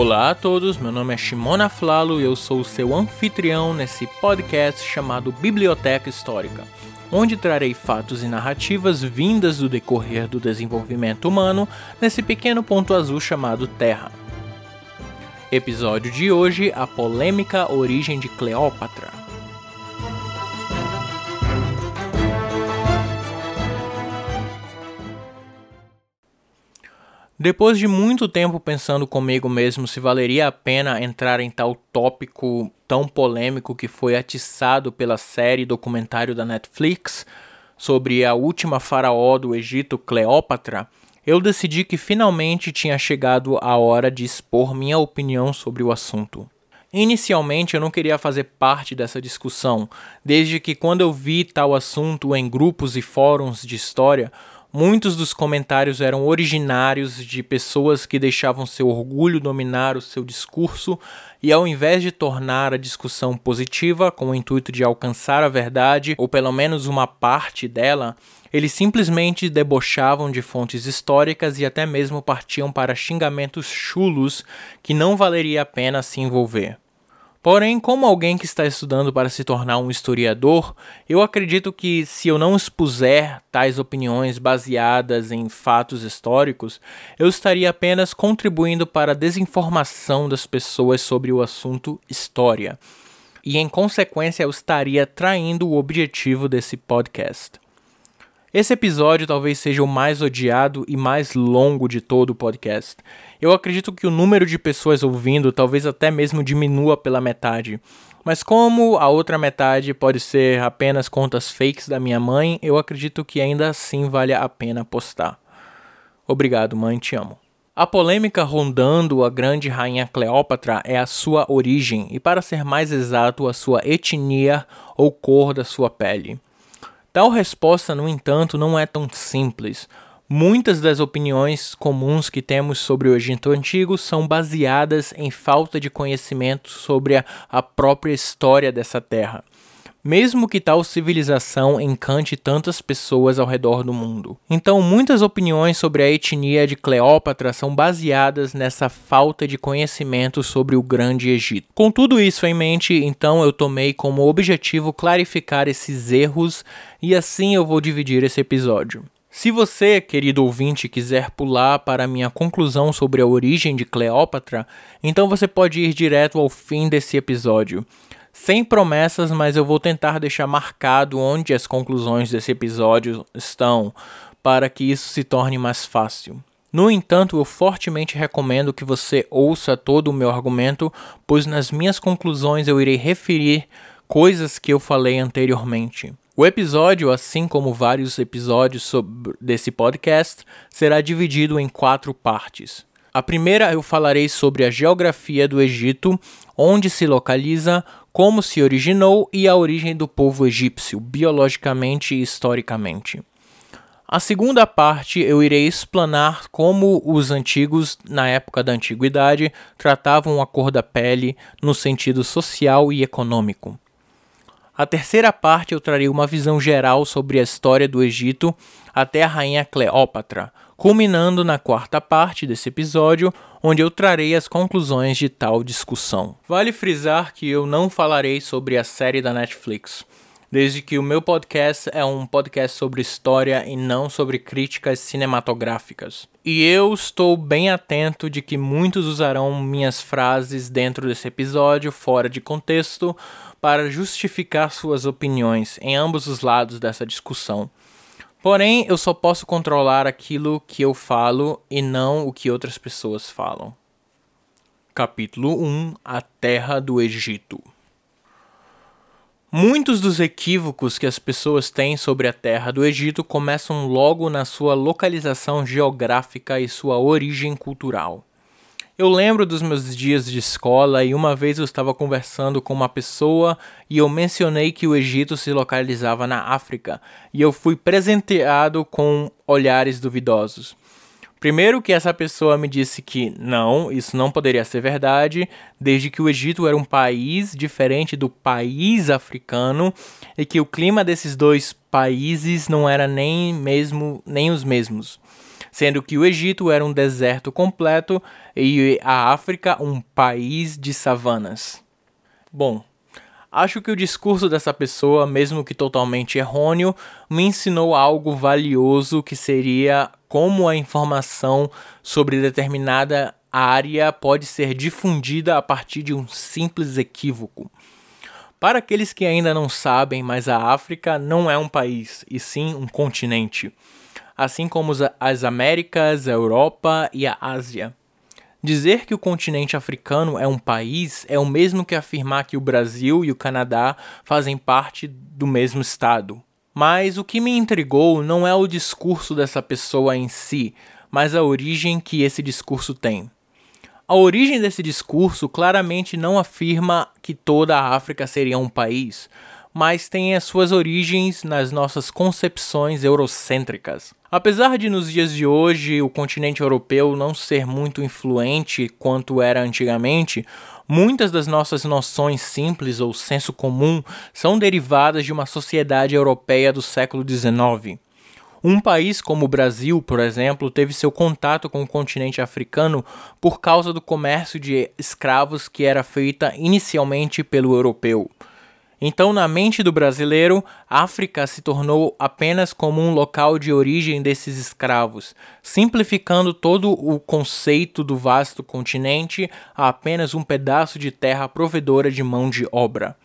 Olá a todos, meu nome é Shimona Flalo e eu sou o seu anfitrião nesse podcast chamado Biblioteca Histórica, onde trarei fatos e narrativas vindas do decorrer do desenvolvimento humano nesse pequeno ponto azul chamado Terra. Episódio de hoje: A polêmica origem de Cleópatra. Depois de muito tempo pensando comigo mesmo se valeria a pena entrar em tal tópico tão polêmico que foi atiçado pela série documentário da Netflix sobre a última faraó do Egito, Cleópatra, eu decidi que finalmente tinha chegado a hora de expor minha opinião sobre o assunto. Inicialmente eu não queria fazer parte dessa discussão, desde que quando eu vi tal assunto em grupos e fóruns de história, Muitos dos comentários eram originários de pessoas que deixavam seu orgulho dominar o seu discurso e, ao invés de tornar a discussão positiva, com o intuito de alcançar a verdade, ou pelo menos uma parte dela, eles simplesmente debochavam de fontes históricas e até mesmo partiam para xingamentos chulos que não valeria a pena se envolver. Porém, como alguém que está estudando para se tornar um historiador, eu acredito que se eu não expuser tais opiniões baseadas em fatos históricos, eu estaria apenas contribuindo para a desinformação das pessoas sobre o assunto história. E em consequência, eu estaria traindo o objetivo desse podcast. Esse episódio talvez seja o mais odiado e mais longo de todo o podcast. Eu acredito que o número de pessoas ouvindo talvez até mesmo diminua pela metade. Mas como a outra metade pode ser apenas contas fakes da minha mãe, eu acredito que ainda assim vale a pena postar. Obrigado, mãe, te amo. A polêmica rondando a grande rainha Cleópatra é a sua origem e, para ser mais exato, a sua etnia ou cor da sua pele. Tal resposta, no entanto, não é tão simples. Muitas das opiniões comuns que temos sobre o Egito Antigo são baseadas em falta de conhecimento sobre a, própria história dessa terra mesmo que tal civilização encante tantas pessoas ao redor do mundo. Então, muitas opiniões sobre a etnia de Cleópatra são baseadas nessa falta de conhecimento sobre o Grande Egito. Com tudo isso em mente, então eu tomei como objetivo clarificar esses erros e assim eu vou dividir esse episódio. Se você, querido ouvinte, quiser pular para a minha conclusão sobre a origem de Cleópatra, então você pode ir direto ao fim desse episódio. Sem promessas, mas eu vou tentar deixar marcado onde as conclusões desse episódio estão, para que isso se torne mais fácil. No entanto, eu fortemente recomendo que você ouça todo o meu argumento, pois nas minhas conclusões eu irei referir coisas que eu falei anteriormente. O episódio, assim como vários episódios desse podcast, será dividido em quatro partes. A primeira eu falarei sobre a geografia do Egito, onde se localiza, como se originou e a origem do povo egípcio, biologicamente e historicamente. A segunda parte eu irei explanar como os antigos, na época da antiguidade, tratavam a cor da pele no sentido social e econômico. A terceira parte eu trarei uma visão geral sobre a história do Egito até a rainha Cleópatra, culminando na quarta parte desse episódio, onde eu trarei as conclusões de tal discussão. Vale frisar que eu não falarei sobre a série da Netflix, desde que o meu podcast é um podcast sobre história e não sobre críticas cinematográficas. E eu estou bem atento de que muitos usarão minhas frases dentro desse episódio fora de contexto para justificar suas opiniões em ambos os lados dessa discussão. Porém, eu só posso controlar aquilo que eu falo e não o que outras pessoas falam. Capítulo 1 A Terra do Egito Muitos dos equívocos que as pessoas têm sobre a terra do Egito começam logo na sua localização geográfica e sua origem cultural. Eu lembro dos meus dias de escola e uma vez eu estava conversando com uma pessoa e eu mencionei que o Egito se localizava na África e eu fui presenteado com olhares duvidosos. Primeiro que essa pessoa me disse que não, isso não poderia ser verdade, desde que o Egito era um país diferente do país africano e que o clima desses dois países não era nem mesmo nem os mesmos. sendo que o Egito era um deserto completo e a África um país de savanas. Bom, acho que o discurso dessa pessoa, mesmo que totalmente errôneo, me ensinou algo valioso que seria como a informação sobre determinada área pode ser difundida a partir de um simples equívoco. Para aqueles que ainda não sabem, mas a África não é um país, e sim um continente, assim como as Américas, a Europa e a Ásia. Dizer que o continente africano é um país é o mesmo que afirmar que o Brasil e o Canadá fazem parte do mesmo estado. Mas o que me intrigou não é o discurso dessa pessoa em si, mas a origem que esse discurso tem. A origem desse discurso claramente não afirma que toda a África seria um país, mas tem as suas origens nas nossas concepções eurocêntricas. Apesar de nos dias de hoje o continente europeu não ser muito influente quanto era antigamente, muitas das nossas noções simples ou senso comum são derivadas de uma sociedade europeia do século XIX. Um país como o Brasil, por exemplo, teve seu contato com o continente africano por causa do comércio de escravos que era feita inicialmente pelo europeu. Então, na mente do brasileiro, África se tornou apenas como um local de origem desses escravos, simplificando todo o conceito do vasto continente a apenas um pedaço de terra provedora de mão de obra.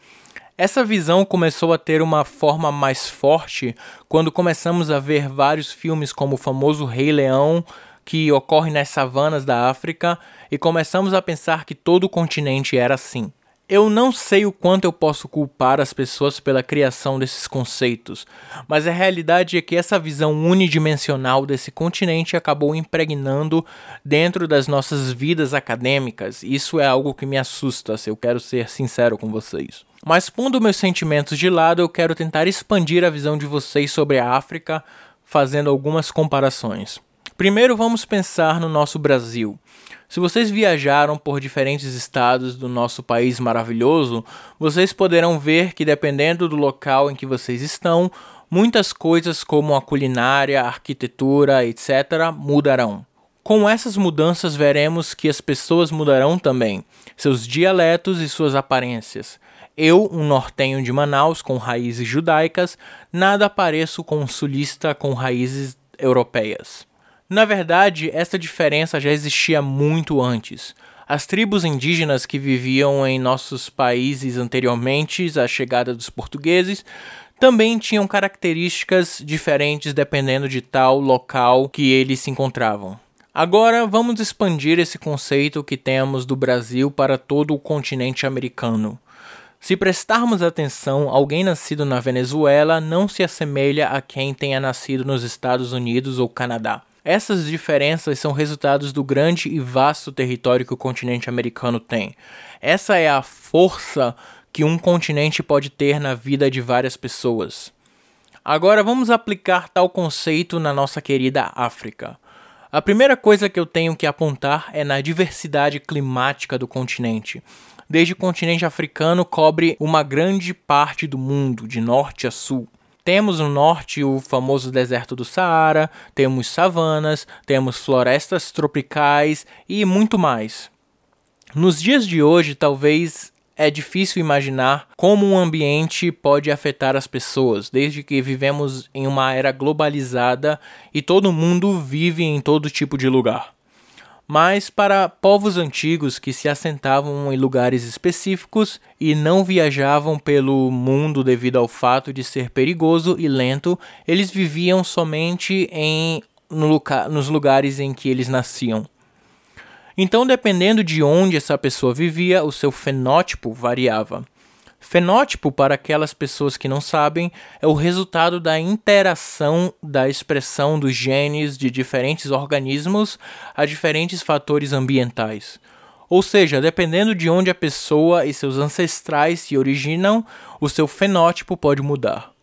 Essa visão começou a ter uma forma mais forte quando começamos a ver vários filmes como o famoso Rei Leão, que ocorre nas savanas da África, e começamos a pensar que todo o continente era assim. Eu não sei o quanto eu posso culpar as pessoas pela criação desses conceitos, mas a realidade é que essa visão unidimensional desse continente acabou impregnando dentro das nossas vidas acadêmicas. Isso é algo que me assusta, se eu quero ser sincero com vocês. Mas pondo meus sentimentos de lado, eu quero tentar expandir a visão de vocês sobre a África, fazendo algumas comparações. Primeiro, vamos pensar no nosso Brasil. Se vocês viajaram por diferentes estados do nosso país maravilhoso, vocês poderão ver que, dependendo do local em que vocês estão, muitas coisas como a culinária, a arquitetura, etc., mudarão. Com essas mudanças, veremos que as pessoas mudarão também, seus dialetos e suas aparências. Eu, um nortenho de Manaus com raízes judaicas, nada pareço com um sulista com raízes europeias. Na verdade, essa diferença já existia muito antes. As tribos indígenas que viviam em nossos países anteriormente à chegada dos portugueses também tinham características diferentes dependendo de tal local que eles se encontravam. Agora vamos expandir esse conceito que temos do Brasil para todo o continente americano. Se prestarmos atenção, alguém nascido na Venezuela não se assemelha a quem tenha nascido nos Estados Unidos ou Canadá. Essas diferenças são resultados do grande e vasto território que o continente americano tem. Essa é a força que um continente pode ter na vida de várias pessoas. Agora vamos aplicar tal conceito na nossa querida África. A primeira coisa que eu tenho que apontar é na diversidade climática do continente desde o continente africano cobre uma grande parte do mundo, de norte a sul. Temos no norte o famoso deserto do Saara, temos savanas, temos florestas tropicais e muito mais. Nos dias de hoje, talvez é difícil imaginar como um ambiente pode afetar as pessoas, desde que vivemos em uma era globalizada e todo mundo vive em todo tipo de lugar mas para povos antigos que se assentavam em lugares específicos e não viajavam pelo mundo devido ao fato de ser perigoso e lento, eles viviam somente em no nos lugares em que eles nasciam. Então, dependendo de onde essa pessoa vivia, o seu fenótipo variava. Fenótipo, para aquelas pessoas que não sabem, é o resultado da interação da expressão dos genes de diferentes organismos a diferentes fatores ambientais. Ou seja, dependendo de onde a pessoa e seus ancestrais se originam, o seu fenótipo pode mudar.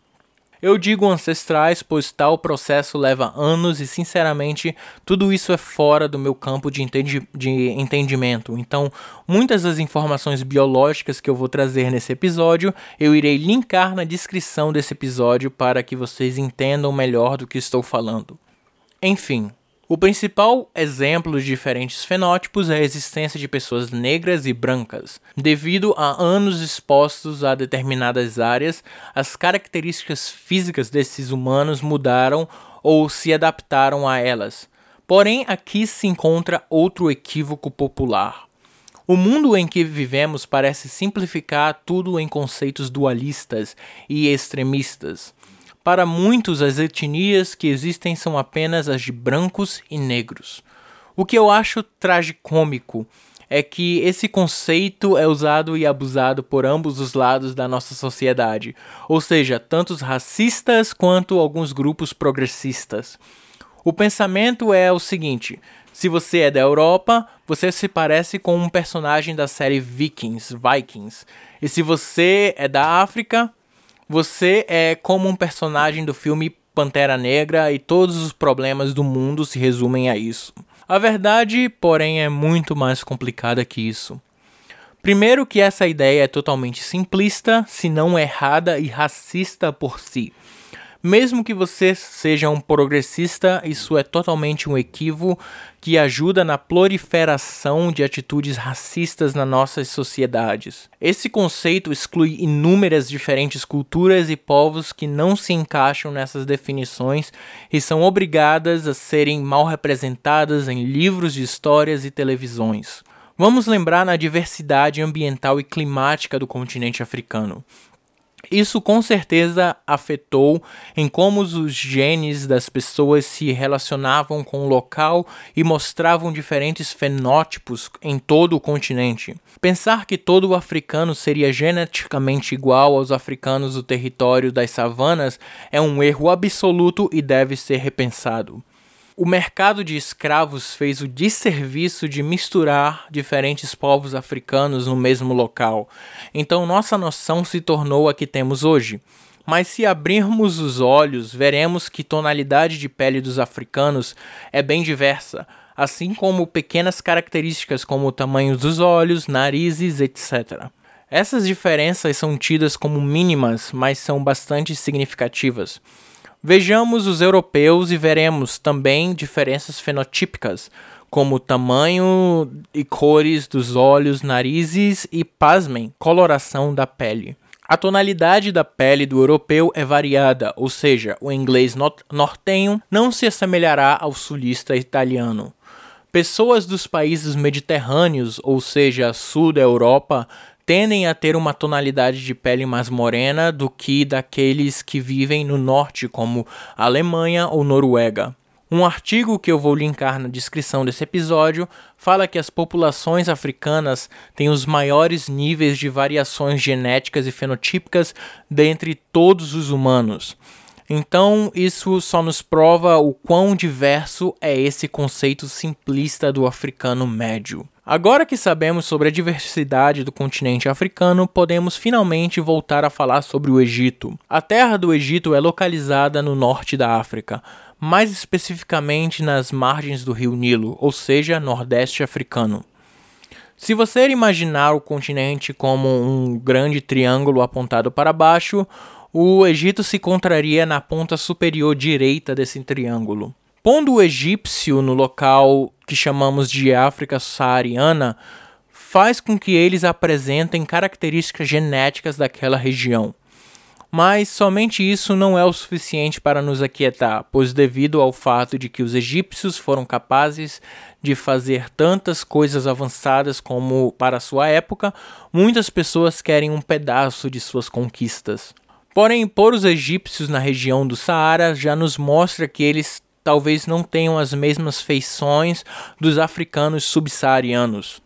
Eu digo ancestrais, pois tal processo leva anos e, sinceramente, tudo isso é fora do meu campo de, entendi de entendimento. Então, muitas das informações biológicas que eu vou trazer nesse episódio, eu irei linkar na descrição desse episódio para que vocês entendam melhor do que estou falando. Enfim, O principal exemplo de diferentes fenótipos é a existência de pessoas negras e brancas. Devido a anos expostos a determinadas áreas, as características físicas desses humanos mudaram ou se adaptaram a elas. Porém, aqui se encontra outro equívoco popular. O mundo em que vivemos parece simplificar tudo em conceitos dualistas e extremistas. Para muitos, as etnias que existem são apenas as de brancos e negros. O que eu acho tragicômico é que esse conceito é usado e abusado por ambos os lados da nossa sociedade, ou seja, tanto os racistas quanto alguns grupos progressistas. O pensamento é o seguinte: se você é da Europa, você se parece com um personagem da série Vikings, Vikings. E se você é da África, você é como um personagem do filme Pantera Negra e todos os problemas do mundo se resumem a isso. A verdade, porém, é muito mais complicada que isso. Primeiro que essa ideia é totalmente simplista, se não errada e racista por si. Mesmo que você seja um progressista, isso é totalmente um equívoco que ajuda na proliferação de atitudes racistas nas nossas sociedades. Esse conceito exclui inúmeras diferentes culturas e povos que não se encaixam nessas definições e são obrigadas a serem mal representadas em livros de histórias e televisões. Vamos lembrar na diversidade ambiental e climática do continente africano. Isso com certeza afetou em como os genes das pessoas se relacionavam com o local e mostravam diferentes fenótipos em todo o continente. Pensar que todo africano seria geneticamente igual aos africanos do território das savanas é um erro absoluto e deve ser repensado. O mercado de escravos fez o desserviço de misturar diferentes povos africanos no mesmo local. Então nossa noção se tornou a que temos hoje. Mas se abrirmos os olhos, veremos que tonalidade de pele dos africanos é bem diversa, assim como pequenas características como o tamanho dos olhos, narizes, etc. Essas diferenças são tidas como mínimas, mas são bastante significativas. Vejamos os europeus e veremos também diferenças fenotípicas, como tamanho e cores dos olhos, narizes e, pasmem, coloração da pele. A tonalidade da pele do europeu é variada, ou seja, o inglês nortenho não se assemelhará ao sulista italiano. Pessoas dos países mediterrâneos, ou seja, sul da Europa, tendem a ter uma tonalidade de pele mais morena do que daqueles que vivem no norte, como Alemanha ou Noruega. Um artigo que eu vou linkar na descrição desse episódio fala que as populações africanas têm os maiores níveis de variações genéticas e fenotípicas dentre todos os humanos. Então, isso só nos prova o quão diverso é esse conceito simplista do africano médio. Agora que sabemos sobre a diversidade do continente africano, podemos finalmente voltar a falar sobre o Egito. A terra do Egito é localizada no norte da África, mais especificamente nas margens do rio Nilo, ou seja, nordeste africano. Se você imaginar o continente como um grande triângulo apontado para baixo, o Egito se encontraria na ponta superior direita desse triângulo. Pondo o egípcio no local que chamamos de África saariana, faz com que eles apresentem características genéticas daquela região. Mas somente isso não é o suficiente para nos aquietar, pois, devido ao fato de que os egípcios foram capazes de fazer tantas coisas avançadas como para sua época, muitas pessoas querem um pedaço de suas conquistas. Porém, por os egípcios na região do Saara já nos mostra que eles talvez não tenham as mesmas feições dos africanos subsaarianos.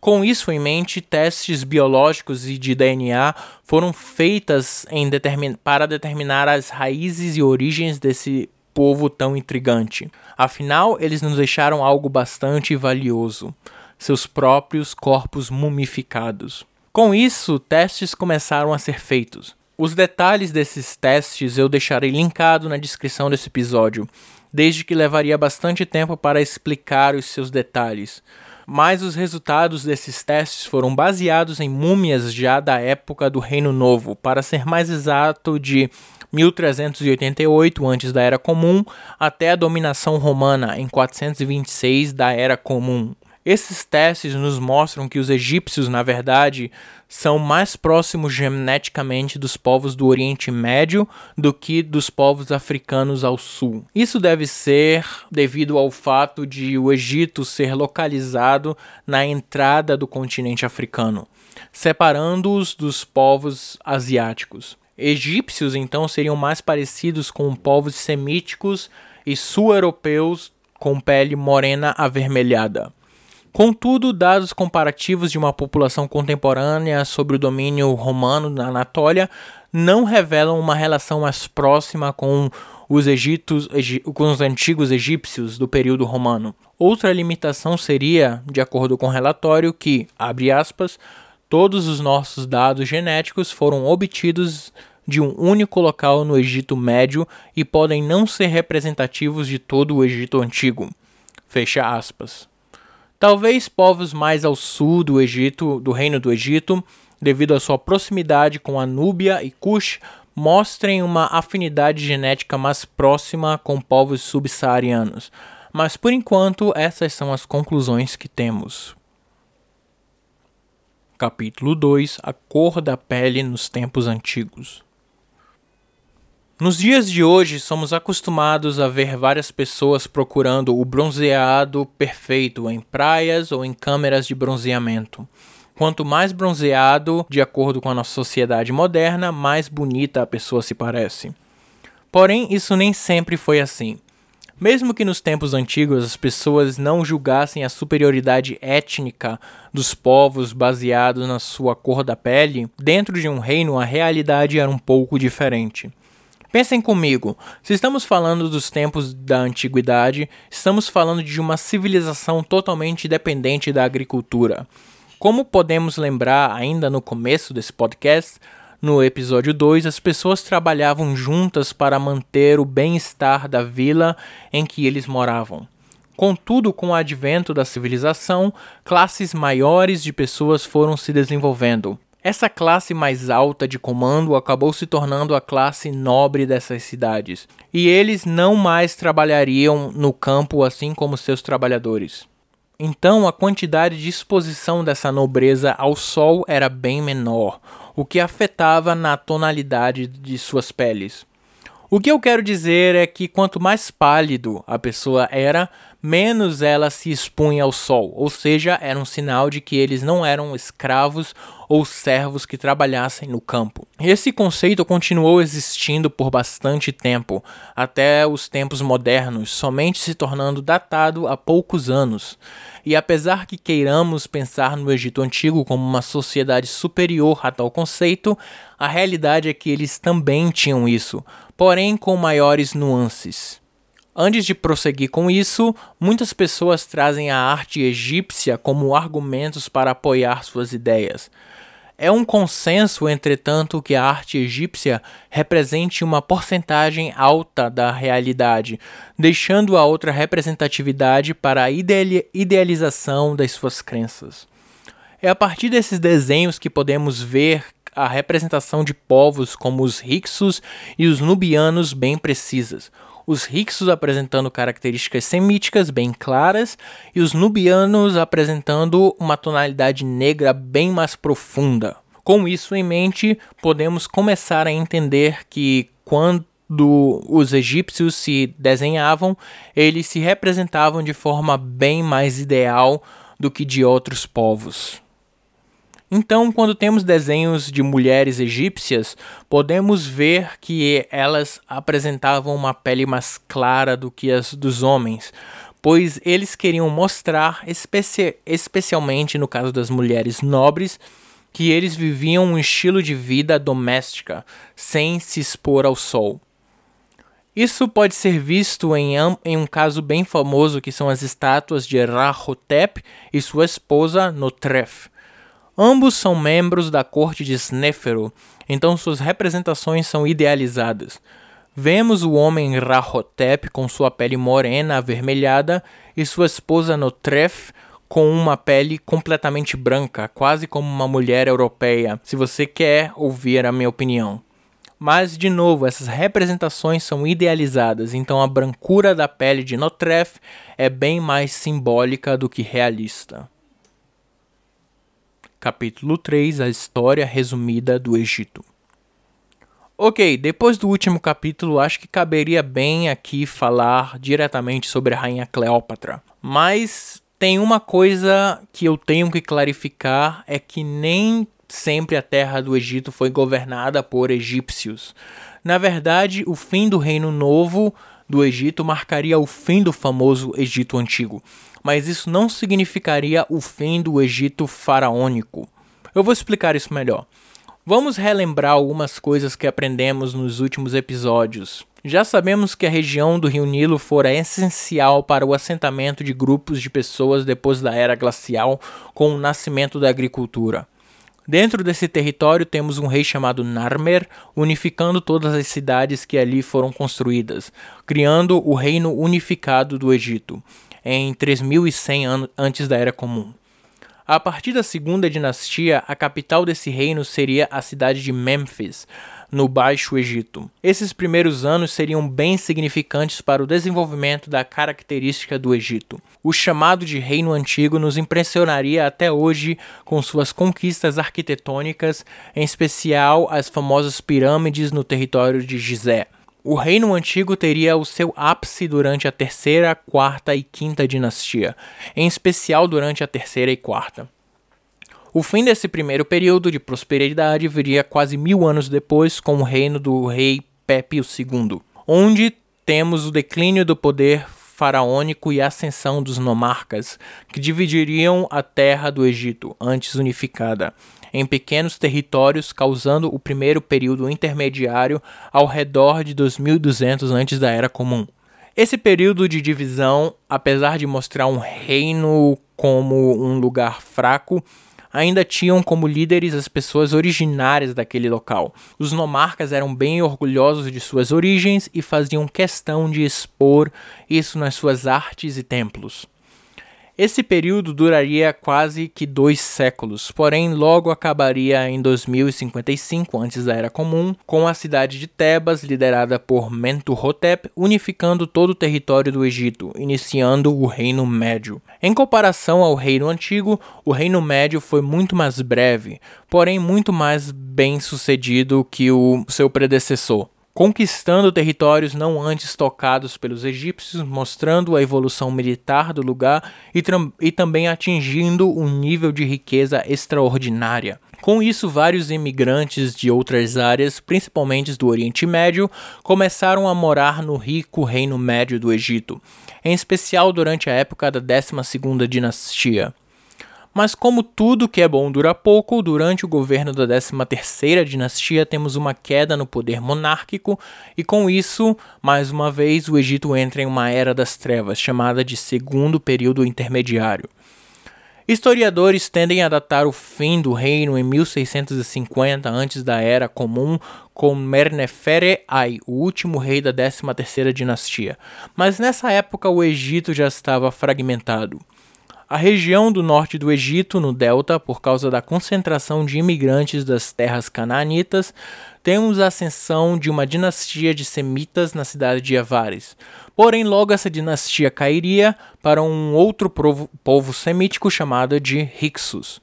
Com isso em mente, testes biológicos e de DNA foram feitas determin para determinar as raízes e origens desse povo tão intrigante. Afinal, eles nos deixaram algo bastante valioso: seus próprios corpos mumificados. Com isso, testes começaram a ser feitos. Os detalhes desses testes eu deixarei linkado na descrição desse episódio, desde que levaria bastante tempo para explicar os seus detalhes. Mas os resultados desses testes foram baseados em múmias já da época do Reino Novo, para ser mais exato, de 1388 antes da Era Comum até a dominação romana em 426 da Era Comum. Esses testes nos mostram que os egípcios, na verdade, são mais próximos geneticamente dos povos do Oriente Médio do que dos povos africanos ao sul. Isso deve ser devido ao fato de o Egito ser localizado na entrada do continente africano, separando-os dos povos asiáticos. Egípcios então seriam mais parecidos com povos semíticos e sul-europeus com pele morena avermelhada. Contudo, dados comparativos de uma população contemporânea sobre o domínio romano na Anatólia não revelam uma relação mais próxima com os, Egitos, com os antigos egípcios do período romano. Outra limitação seria, de acordo com o relatório, que, abre aspas, todos os nossos dados genéticos foram obtidos de um único local no Egito Médio e podem não ser representativos de todo o Egito Antigo. Fecha aspas. Talvez povos mais ao sul do Egito, do Reino do Egito, devido à sua proximidade com a Núbia e Cush, mostrem uma afinidade genética mais próxima com povos subsaarianos. Mas por enquanto, essas são as conclusões que temos. Capítulo 2 A cor da pele nos tempos antigos. Nos dias de hoje, somos acostumados a ver várias pessoas procurando o bronzeado perfeito em praias ou em câmeras de bronzeamento. Quanto mais bronzeado, de acordo com a nossa sociedade moderna, mais bonita a pessoa se parece. Porém, isso nem sempre foi assim. Mesmo que nos tempos antigos as pessoas não julgassem a superioridade étnica dos povos baseado na sua cor da pele, dentro de um reino a realidade era um pouco diferente. Pensem comigo, se estamos falando dos tempos da antiguidade, estamos falando de uma civilização totalmente dependente da agricultura. Como podemos lembrar ainda no começo desse podcast, no episódio 2, as pessoas trabalhavam juntas para manter o bem-estar da vila em que eles moravam. Contudo, com o advento da civilização, classes maiores de pessoas foram se desenvolvendo. Essa classe mais alta de comando acabou se tornando a classe nobre dessas cidades, e eles não mais trabalhariam no campo assim como seus trabalhadores. Então, a quantidade de exposição dessa nobreza ao sol era bem menor, o que afetava na tonalidade de suas peles. O que eu quero dizer é que quanto mais pálido a pessoa era, menos ela se expunha ao sol, ou seja, era um sinal de que eles não eram escravos ou servos que trabalhassem no campo. Esse conceito continuou existindo por bastante tempo, até os tempos modernos, somente se tornando datado há poucos anos. E apesar que queiramos pensar no Egito Antigo como uma sociedade superior a tal conceito, a realidade é que eles também tinham isso, porém com maiores nuances. Antes de prosseguir com isso, muitas pessoas trazem a arte egípcia como argumentos para apoiar suas ideias. É um consenso, entretanto, que a arte egípcia represente uma porcentagem alta da realidade, deixando a outra representatividade para a idealização das suas crenças. É a partir desses desenhos que podemos ver a representação de povos como os Hyksos e os Nubianos bem precisas. Os Hyksos apresentando características semíticas bem claras e os Nubianos apresentando uma tonalidade negra bem mais profunda. Com isso em mente, podemos começar a entender que quando os egípcios se desenhavam, eles se representavam de forma bem mais ideal do que de outros povos. Então, quando temos desenhos de mulheres egípcias, podemos ver que elas apresentavam uma pele mais clara do que as dos homens, pois eles queriam mostrar, especi especialmente no caso das mulheres nobres, que eles viviam um estilo de vida doméstica, sem se expor ao sol. Isso pode ser visto em, em, um caso bem famoso que são as estátuas de Rahotep e sua esposa Notref. Ambos são membros da corte de Snéfero, então suas representações são idealizadas. Vemos o homem Rahotep com sua pele morena avermelhada e sua esposa Notref com uma pele completamente branca, quase como uma mulher europeia, se você quer ouvir a minha opinião. Mas, de novo, essas representações são idealizadas, então a brancura da pele de Notref é bem mais simbólica do que realista. Capítulo 3 A História Resumida do Egito. Ok, depois do último capítulo, acho que caberia bem aqui falar diretamente sobre a Rainha Cleópatra. Mas tem uma coisa que eu tenho que clarificar: é que nem sempre a terra do Egito foi governada por egípcios. Na verdade, o fim do Reino Novo do Egito marcaria o fim do famoso Egito Antigo, mas isso não significaria o fim do Egito faraônico. Eu vou explicar isso melhor. Vamos relembrar algumas coisas que aprendemos nos últimos episódios. Já sabemos que a região do Rio Nilo fora essencial para o assentamento de grupos de pessoas depois da era glacial, com o nascimento da agricultura. Dentro desse território temos um rei chamado Narmer, unificando todas as cidades que ali foram construídas, criando o reino unificado do Egito, em 3100 anos antes da Era Comum. A partir da segunda dinastia, a capital desse reino seria a cidade de Mênfis, no Baixo Egito. Esses primeiros anos seriam bem significantes para o desenvolvimento da característica do Egito. O chamado de Reino Antigo nos impressionaria até hoje com suas conquistas arquitetônicas, em especial as famosas pirâmides no território de Gizé. O Reino Antigo teria o seu ápice durante a terceira, quarta e quinta dinastia, em especial durante a terceira e quarta. O fim desse primeiro período de prosperidade viria quase mil anos depois com o reino do rei Pepe II, onde temos o declínio do poder faraônico e a ascensão dos nomarcas, que dividiriam a terra do Egito, antes unificada, em pequenos territórios, causando o primeiro período intermediário ao redor de 2200 antes da Era Comum. Esse período de divisão, apesar de mostrar um reino como um lugar fraco, ainda tinham como líderes as pessoas originárias daquele local. Os nomarcas eram bem orgulhosos de suas origens e faziam questão de expor isso nas suas artes e templos. Esse período duraria quase que dois séculos, porém logo acabaria em 2055 antes da Era Comum, com a cidade de Tebas liderada por Mentuhotep unificando todo o território do Egito, iniciando o Reino Médio. Em comparação ao Reino Antigo, o Reino Médio foi muito mais breve, porém muito mais bem sucedido que o seu predecessor conquistando territórios não antes tocados pelos egípcios, mostrando a evolução militar do lugar e, e, também atingindo um nível de riqueza extraordinária. Com isso, vários imigrantes de outras áreas, principalmente do Oriente Médio, começaram a morar no rico Reino Médio do Egito, em especial durante a época da 12ª dinastia. Mas como tudo que é bom dura pouco, durante o governo da 13ª dinastia temos uma queda no poder monárquico e com isso, mais uma vez, o Egito entra em uma era das trevas, chamada de Segundo Período Intermediário. Historiadores tendem a datar o fim do reino em 1650 antes da Era Comum com Mernefere Ai, o último rei da 13ª dinastia. Mas nessa época o Egito já estava fragmentado. A região do norte do Egito, no delta, por causa da concentração de imigrantes das terras canaanitas, temos a ascensão de uma dinastia de semitas na cidade de Avares. Porém, logo essa dinastia cairia para um outro povo, povo semítico chamado de Hyksos.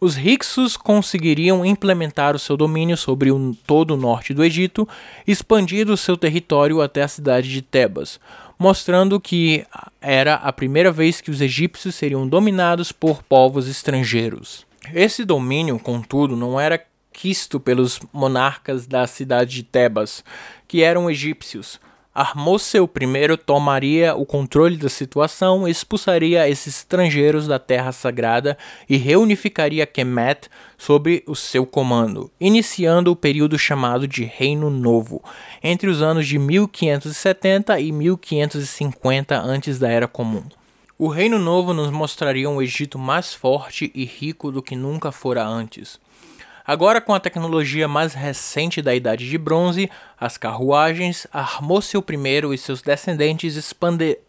Os Hyksos conseguiriam implementar o seu domínio sobre o, todo o norte do Egito, expandindo seu território até a cidade de Tebas, mostrando que era a primeira vez que os egípcios seriam dominados por povos estrangeiros. Esse domínio, contudo, não era quisto pelos monarcas da cidade de Tebas, que eram egípcios, Armoceu I tomaria o controle da situação, expulsaria esses estrangeiros da Terra Sagrada e reunificaria Kemet sob o seu comando, iniciando o período chamado de Reino Novo, entre os anos de 1570 e 1550 antes da Era Comum. O Reino Novo nos mostraria um Egito mais forte e rico do que nunca fora antes. Agora, com a tecnologia mais recente da Idade de Bronze, as carruagens, Armócio I e seus descendentes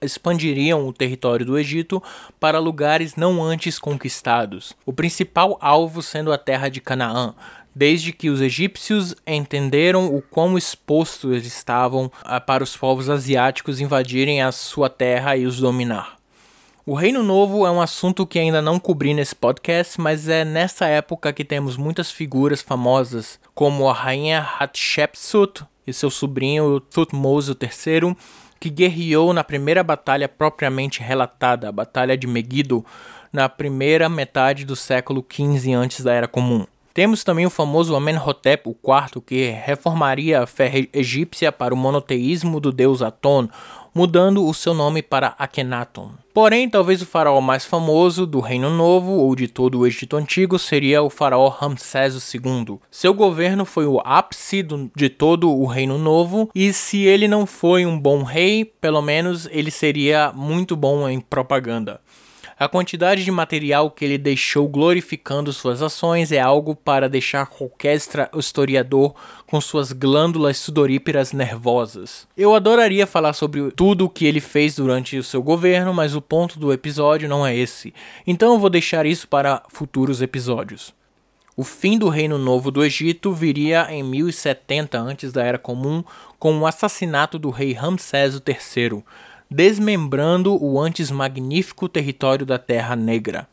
expandiriam o território do Egito para lugares não antes conquistados, o principal alvo sendo a terra de Canaã, desde que os egípcios entenderam o quão expostos eles estavam ah, para os povos asiáticos invadirem a sua terra e os dominar. O Reino Novo é um assunto que ainda não cobri nesse podcast, mas é nessa época que temos muitas figuras famosas, como a rainha Hatshepsut e seu sobrinho Thutmose III, que guerreou na primeira batalha propriamente relatada, a Batalha de Megiddo, na primeira metade do século XV antes da Era Comum. Temos também o famoso Amenhotep IV, que reformaria a fé egípcia para o monoteísmo do deus Aton, mudando o seu nome para Akhenaton. Porém, talvez o faraó mais famoso do Reino Novo ou de todo o Egito Antigo seria o faraó Ramsés II. Seu governo foi o ápice de todo o Reino Novo e se ele não foi um bom rei, pelo menos ele seria muito bom em propaganda. A quantidade de material que ele deixou glorificando suas ações é algo para deixar qualquer historiador com suas glândulas sudoríparas nervosas. Eu adoraria falar sobre tudo o que ele fez durante o seu governo, mas o ponto do episódio não é esse. Então eu vou deixar isso para futuros episódios. O fim do Reino Novo do Egito viria em 1070 antes da Era Comum, com o assassinato do rei Ramsés III desmembrando o antes magnífico território da Terra Negra.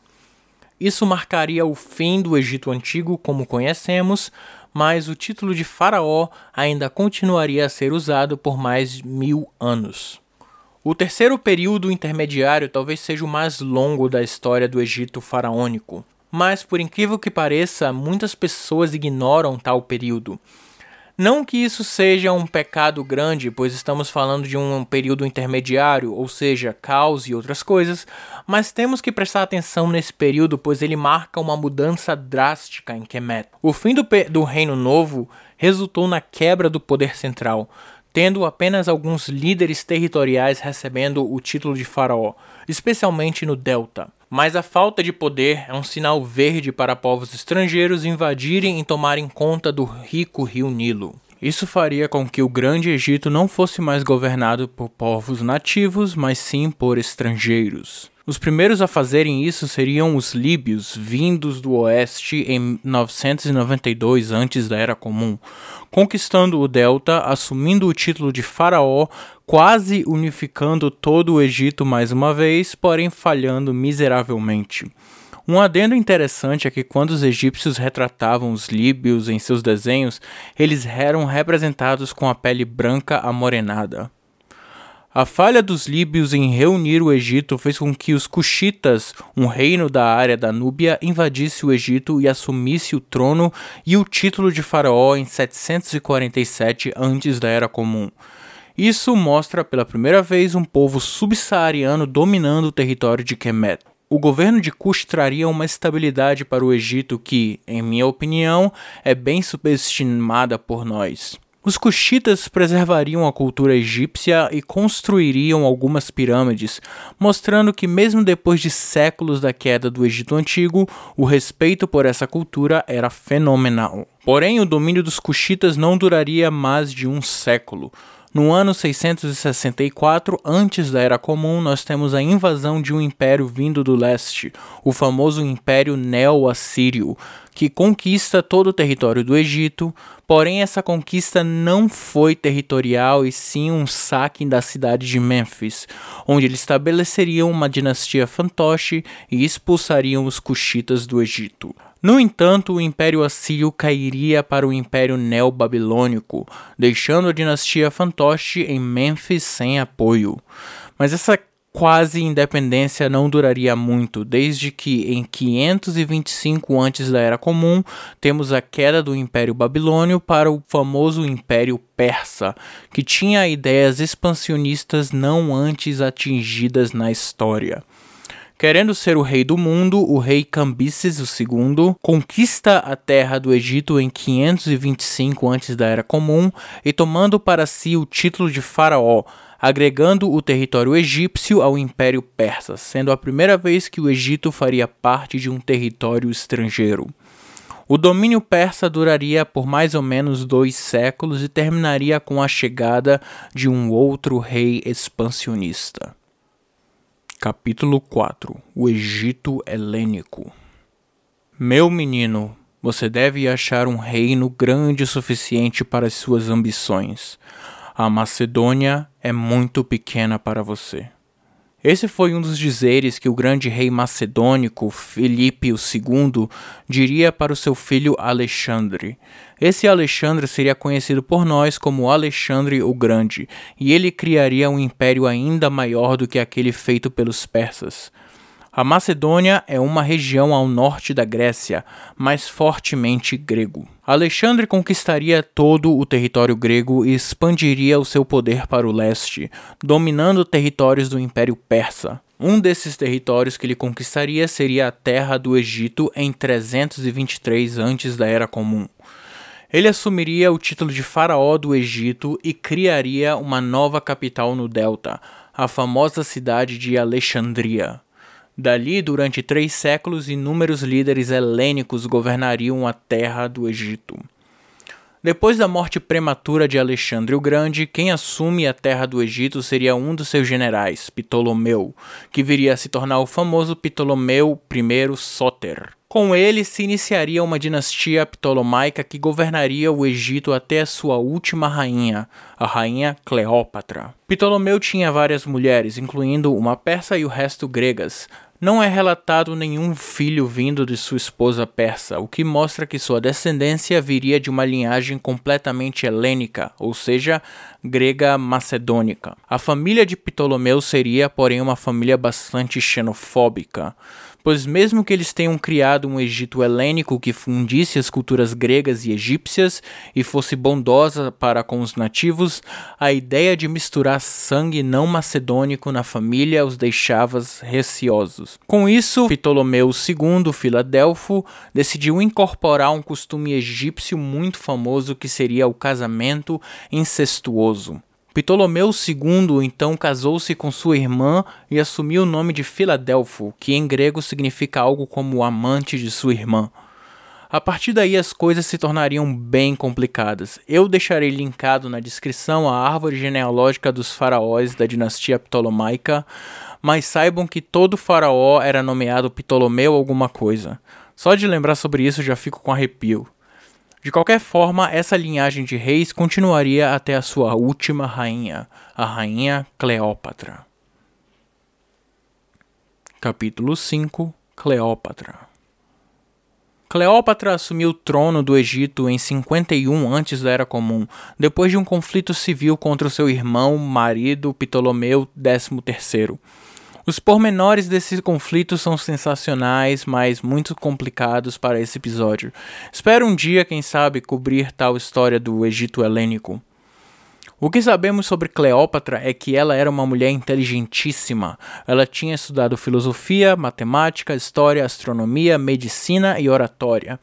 Isso marcaria o fim do Egito Antigo como conhecemos, mas o título de Faraó ainda continuaria a ser usado por mais mil anos. O terceiro período intermediário talvez seja o mais longo da história do Egito faraônico, mas por incrível que pareça, muitas pessoas ignoram tal período. Não que isso seja um pecado grande, pois estamos falando de um período intermediário, ou seja, caos e outras coisas, mas temos que prestar atenção nesse período, pois ele marca uma mudança drástica em Kemet. O fim do, do Reino Novo resultou na quebra do poder central, tendo apenas alguns líderes territoriais recebendo o título de faraó, especialmente no Delta. Mas a falta de poder é um sinal verde para povos estrangeiros invadirem e tomarem conta do rico rio Nilo. Isso faria com que o Grande Egito não fosse mais governado por povos nativos, mas sim por estrangeiros. Os primeiros a fazerem isso seriam os líbios, vindos do oeste em 992 antes da Era Comum, conquistando o delta, assumindo o título de faraó, quase unificando todo o Egito mais uma vez, porém falhando miseravelmente. Um adendo interessante é que quando os egípcios retratavam os líbios em seus desenhos, eles eram representados com a pele branca amorenada. A falha dos líbios em reunir o Egito fez com que os Cuxitas, um reino da área da Núbia, invadisse o Egito e assumisse o trono e o título de faraó em 747 antes da Era Comum. Isso mostra pela primeira vez um povo subsaariano dominando o território de Kemet. O governo de Kush traria uma estabilidade para o Egito que, em minha opinião, é bem subestimada por nós. Os Cushitas preservariam a cultura egípcia e construiriam algumas pirâmides, mostrando que, mesmo depois de séculos da queda do Egito Antigo, o respeito por essa cultura era fenomenal. Porém, o domínio dos Cushitas não duraria mais de um século. No ano 664 antes da Era Comum, nós temos a invasão de um império vindo do leste, o famoso Império Neo-Assírio, que conquista todo o território do Egito, porém essa conquista não foi territorial e sim um saque da cidade de Mênfis, onde eles estabeleceriam uma dinastia fantoche e expulsariam os cuxitas do Egito. No entanto, o Império Assírio cairia para o Império Neo-Babilônico, deixando a dinastia Fantoche em Mênfis sem apoio. Mas essa quase independência não duraria muito, desde que em 525 antes da Era Comum temos a queda do Império Babilônio para o famoso Império Persa, que tinha ideias expansionistas não antes atingidas na história. Querendo ser o rei do mundo, o rei Cambises II conquista a terra do Egito em 525 a.C. da Era Comum e tomando para si o título de faraó, agregando o território egípcio ao Império Persa, sendo a primeira vez que o Egito faria parte de um território estrangeiro. O domínio persa duraria por mais ou menos dois séculos e terminaria com a chegada de um outro rei expansionista. Capítulo 4 O Egito Helênico Meu menino, Você deve achar um reino grande o suficiente para as suas ambições. A Macedônia é muito pequena para você. Esse foi um dos dizeres que o grande rei macedônico Filipe II diria para o seu filho Alexandre. Esse Alexandre seria conhecido por nós como Alexandre o Grande, e ele criaria um império ainda maior do que aquele feito pelos persas. A Macedônia é uma região ao norte da Grécia, mas fortemente grego. Alexandre conquistaria todo o território grego e expandiria o seu poder para o leste, dominando territórios do Império Persa. Um desses territórios que ele conquistaria seria a terra do Egito em 323 antes da Era Comum. Ele assumiria o título de faraó do Egito e criaria uma nova capital no delta, a famosa cidade de Alexandria. Dali, durante três séculos, inúmeros líderes helênicos governariam a terra do Egito. Depois da morte prematura de Alexandre o Grande, quem assume a terra do Egito seria um dos seus generais, Ptolomeu, que viria a se tornar o famoso Ptolomeu I Soter. Com ele se iniciaria uma dinastia ptolomaica que governaria o Egito até a sua última rainha, a rainha Cleópatra. Ptolomeu tinha várias mulheres, incluindo uma persa e o resto gregas, não é relatado nenhum filho vindo de sua esposa persa, o que mostra que sua descendência viria de uma linhagem completamente helênica, ou seja, grega macedônica. A família de Ptolomeu seria, porém, uma família bastante xenofóbica pois mesmo que eles tenham criado um Egito helênico que fundisse as culturas gregas e egípcias e fosse bondosa para com os nativos, a ideia de misturar sangue não macedônico na família os deixava receosos. Com isso, Ptolomeu II, Filadelfo, decidiu incorporar um costume egípcio muito famoso que seria o casamento incestuoso. Ptolomeu II então casou-se com sua irmã e assumiu o nome de Filadelfo, que em grego significa algo como amante de sua irmã. A partir daí as coisas se tornariam bem complicadas. Eu deixarei linkado na descrição a árvore genealógica dos faraós da dinastia ptolomaica, mas saibam que todo faraó era nomeado Ptolomeu alguma coisa. Só de lembrar sobre isso já fico com arrepio. De qualquer forma, essa linhagem de reis continuaria até a sua última rainha, a rainha Cleópatra. Capítulo 5 Cleópatra Cleópatra assumiu o trono do Egito em 51 antes da Era Comum, depois de um conflito civil contra seu irmão, marido Ptolomeu XIII. Os pormenores desse conflito são sensacionais, mas muito complicados para esse episódio. Espero um dia, quem sabe, cobrir tal história do Egito helênico. O que sabemos sobre Cleópatra é que ela era uma mulher inteligentíssima. Ela tinha estudado filosofia, matemática, história, astronomia, medicina e oratória.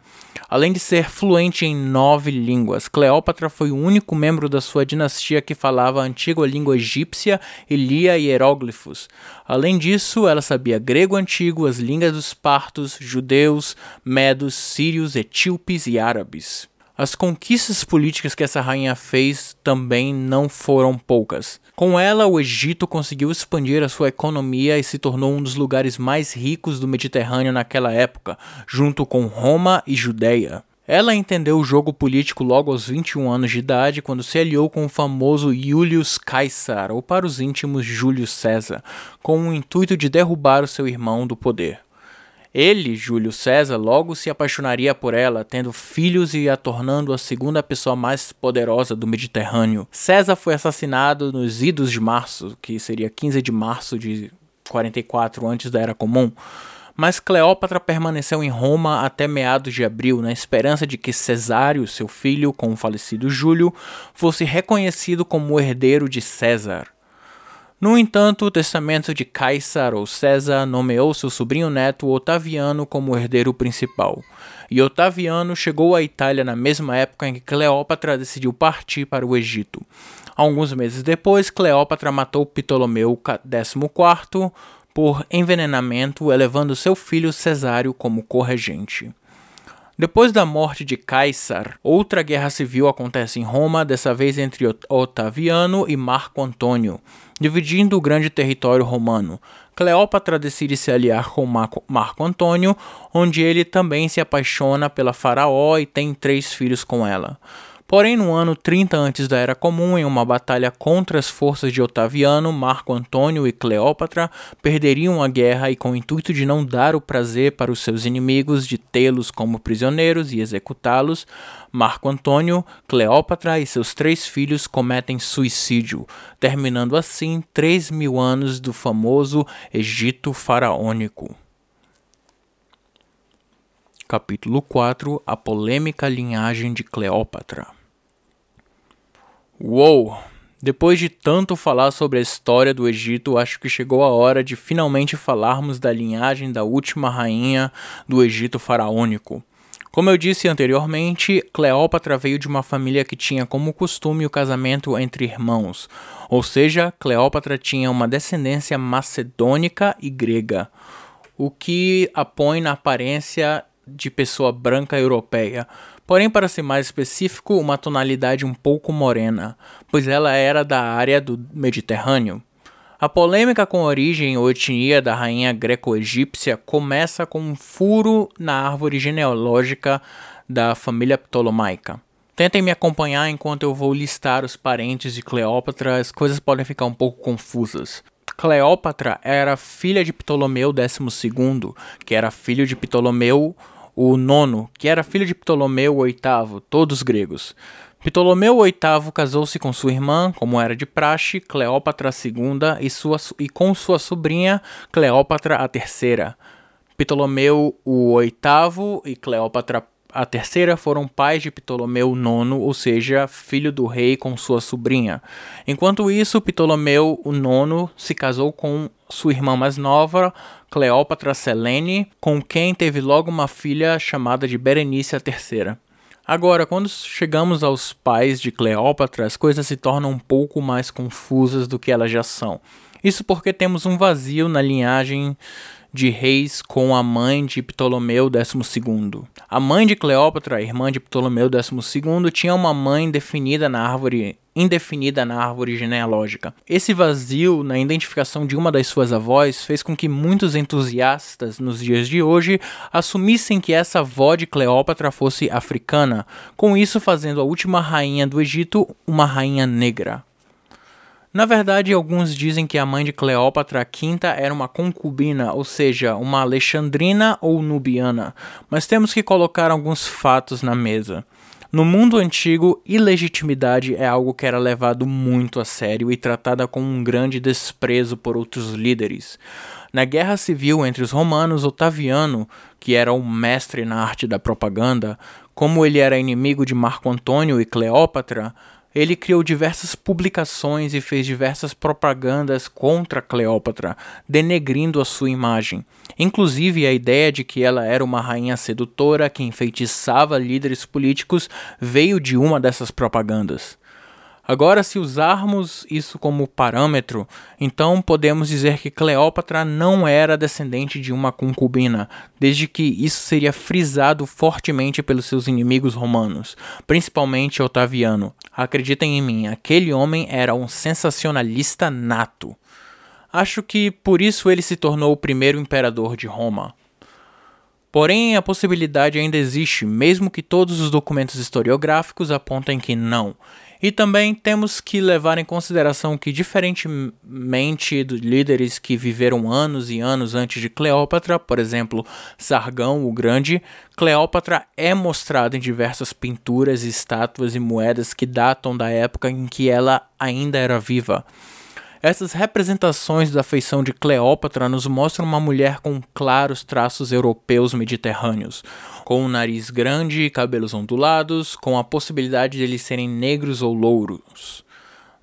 Além de ser fluente em nove línguas, Cleópatra foi o único membro da sua dinastia que falava a antiga língua egípcia e lia hieróglifos. Além disso, ela sabia grego antigo, as línguas dos partos, judeus, medos, sírios, etíopes e árabes. As conquistas políticas que essa rainha fez também não foram poucas. Com ela, o Egito conseguiu expandir a sua economia e se tornou um dos lugares mais ricos do Mediterrâneo naquela época, junto com Roma e Judéia. Ela entendeu o jogo político logo aos 21 anos de idade, quando se aliou com o famoso Julius Caesar, ou para os íntimos Júlio César, com o intuito de derrubar o seu irmão do poder. Ele, Júlio César, logo se apaixonaria por ela, tendo filhos e a tornando a segunda pessoa mais poderosa do Mediterrâneo. César foi assassinado nos idos de março, que seria 15 de março de 44 antes da Era Comum. Mas Cleópatra permaneceu em Roma até meados de abril, na esperança de que Cesário, seu filho, com o falecido Júlio, fosse reconhecido como o herdeiro de César. No entanto, o testamento de Caesar ou César nomeou seu sobrinho neto Otaviano como herdeiro principal, e Otaviano chegou à Itália na mesma época em que Cleópatra decidiu partir para o Egito. Alguns meses depois, Cleópatra matou Ptolomeu XIV por envenenamento, elevando seu filho Cesário como corregente. Depois da morte de Caesar, outra guerra civil acontece em Roma, dessa vez entre Otaviano e Marco Antônio, dividindo o grande território romano. Cleópatra decide se aliar com Marco Antônio, onde ele também se apaixona pela faraó e tem três filhos com ela. Porém, no ano 30 antes da Era Comum, em uma batalha contra as forças de Otaviano, Marco Antônio e Cleópatra perderiam a guerra e, com o intuito de não dar o prazer para os seus inimigos de tê-los como prisioneiros e executá-los, Marco Antônio, Cleópatra e seus três filhos cometem suicídio, terminando assim três mil anos do famoso Egito faraônico. Capítulo 4 A polêmica linhagem de Cleópatra Uou! Depois de tanto falar sobre a história do Egito, acho que chegou a hora de finalmente falarmos da linhagem da última rainha do Egito faraônico. Como eu disse anteriormente, Cleópatra veio de uma família que tinha como costume o casamento entre irmãos, ou seja, Cleópatra tinha uma descendência macedônica e grega, o que a põe na aparência de pessoa branca europeia, porém, para ser mais específico, uma tonalidade um pouco morena, pois ela era da área do Mediterrâneo. A polêmica com a origem ou etnia da rainha greco-egípcia começa com um furo na árvore genealógica da família ptolomaica. Tentem me acompanhar enquanto eu vou listar os parentes de Cleópatra, as coisas podem ficar um pouco confusas. Cleópatra era filha de Ptolomeu XII, que era filho de Ptolomeu o nono, que era filho de Ptolomeu VIII, todos gregos. Ptolomeu VIII casou-se com sua irmã, como era de praxe, Cleópatra II, e, sua, e com sua sobrinha, Cleópatra III. Ptolomeu VIII e Cleópatra a terceira foram pais de Ptolomeu IX, ou seja, filho do rei com sua sobrinha. Enquanto isso, Ptolomeu IX se casou com sua irmã mais nova, Cleópatra Selene, com quem teve logo uma filha chamada de Berenice III. Agora, quando chegamos aos pais de Cleópatra, as coisas se tornam um pouco mais confusas do que elas já são. Isso porque temos um vazio na linhagem de reis com a mãe de Ptolomeu XII. A mãe de Cleópatra, irmã de Ptolomeu XII, tinha uma mãe definida na árvore indefinida na árvore genealógica. Esse vazio na identificação de uma das suas avós fez com que muitos entusiastas nos dias de hoje assumissem que essa avó de Cleópatra fosse africana, com isso fazendo a última rainha do Egito uma rainha negra. Na verdade, alguns dizem que a mãe de Cleópatra V era uma concubina, ou seja, uma alexandrina ou nubiana, mas temos que colocar alguns fatos na mesa. No mundo antigo, ilegitimidade é algo que era levado muito a sério e tratada com um grande desprezo por outros líderes. Na guerra civil entre os romanos, Otaviano, que era o mestre na arte da propaganda, como ele era inimigo de Marco Antônio e Cleópatra, ele criou diversas publicações e fez diversas propagandas contra Cleópatra, denegrindo a sua imagem. Inclusive, a ideia de que ela era uma rainha sedutora que enfeitiçava líderes políticos veio de uma dessas propagandas. Agora, se usarmos isso como parâmetro, então podemos dizer que Cleópatra não era descendente de uma concubina, desde que isso seria frisado fortemente pelos seus inimigos romanos, principalmente Otaviano. Acreditem em mim, aquele homem era um sensacionalista nato. Acho que por isso ele se tornou o primeiro imperador de Roma. Porém, a possibilidade ainda existe, mesmo que todos os documentos historiográficos apontem que não. E também temos que levar em consideração que, diferentemente dos líderes que viveram anos e anos antes de Cleópatra, por exemplo, Sargão o Grande, Cleópatra é mostrada em diversas pinturas, estátuas e moedas que datam da época em que ela ainda era viva. Essas representações da feição de Cleópatra nos mostram uma mulher com claros traços europeus mediterrâneos, com um nariz grande e cabelos ondulados, com a possibilidade de eles serem negros ou louros.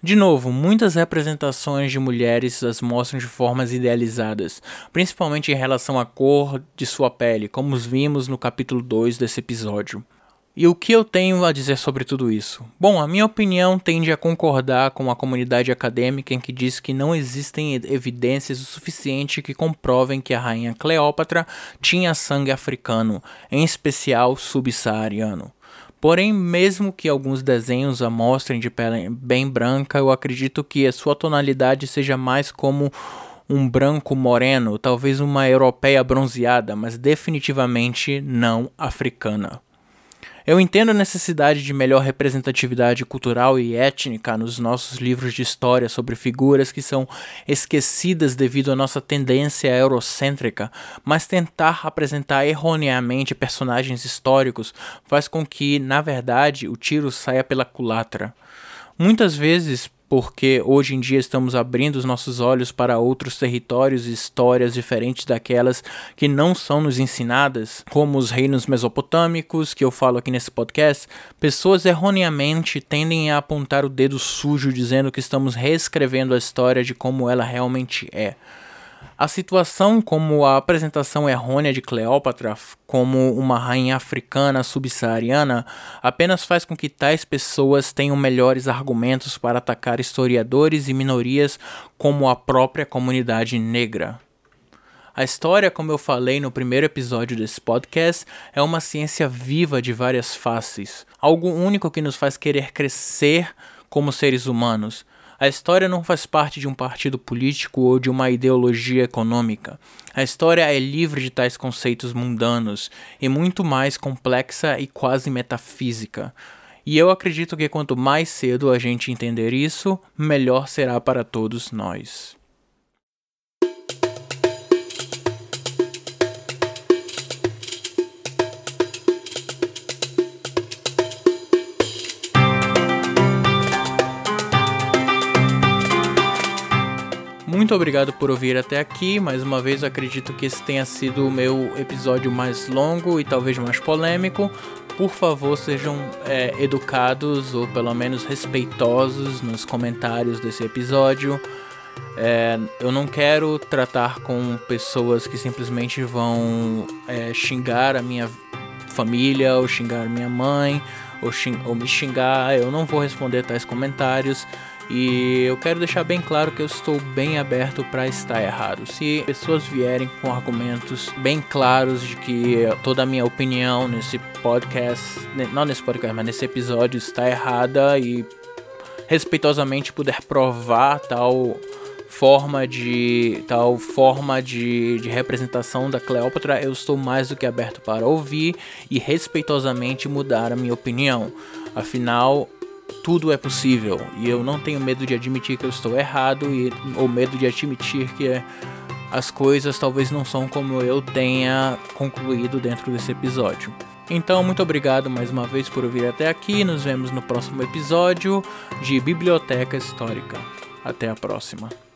De novo, muitas representações de mulheres as mostram de formas idealizadas, principalmente em relação à cor de sua pele, como vimos no capítulo 2 desse episódio. E o que eu tenho a dizer sobre tudo isso? Bom, a minha opinião tende a concordar com a comunidade acadêmica em que diz que não existem evidências o suficiente que comprovem que a rainha Cleópatra tinha sangue africano, em especial subsaariano. Porém, mesmo que alguns desenhos a mostrem de pele bem branca, eu acredito que a sua tonalidade seja mais como um branco moreno, talvez uma europeia bronzeada, mas definitivamente não africana. Eu entendo a necessidade de melhor representatividade cultural e étnica nos nossos livros de história sobre figuras que são esquecidas devido à nossa tendência eurocêntrica, mas tentar apresentar erroneamente personagens históricos faz com que, na verdade, o tiro saia pela culatra. Muitas vezes, porque hoje em dia estamos abrindo os nossos olhos para outros territórios e histórias diferentes daquelas que não são nos ensinadas, como os reinos mesopotâmicos, que eu falo aqui nesse podcast, pessoas erroneamente tendem a apontar o dedo sujo dizendo que estamos reescrevendo a história de como ela realmente é. A situação como a apresentação errônea de Cleópatra como uma rainha africana subsaariana apenas faz com que tais pessoas tenham melhores argumentos para atacar historiadores e minorias como a própria comunidade negra. A história, como eu falei no primeiro episódio desse podcast, é uma ciência viva de várias faces, algo único que nos faz querer crescer como seres humanos, a história não faz parte de um partido político ou de uma ideologia econômica. A história é livre de tais conceitos mundanos e muito mais complexa e quase metafísica. E eu acredito que quanto mais cedo a gente entender isso, melhor será para todos nós. Muito obrigado por ouvir até aqui. Mais uma vez, acredito que esse tenha sido o meu episódio mais longo e talvez mais polêmico. Por favor, sejam é, educados ou pelo menos respeitosos nos comentários desse episódio. É, eu não quero tratar com pessoas que simplesmente vão é, xingar a minha família ou xingar minha mãe ou, ou me xingar. Eu não vou responder tais comentários. E eu quero deixar bem claro que eu estou bem aberto para estar errado. Se pessoas vierem com argumentos bem claros de que toda a minha opinião nesse podcast, não nesse podcast, mas nesse episódio está errada e respeitosamente puder provar tal forma de tal forma de, de representação da Cleópatra, eu estou mais do que aberto para ouvir e respeitosamente mudar a minha opinião. Afinal, tudo é possível e eu não tenho medo de admitir que eu estou errado e ou medo de admitir que as coisas talvez não são como eu tenha concluído dentro desse episódio. Então, muito obrigado mais uma vez por ouvir até aqui. Nos vemos no próximo episódio de Biblioteca Histórica. Até a próxima.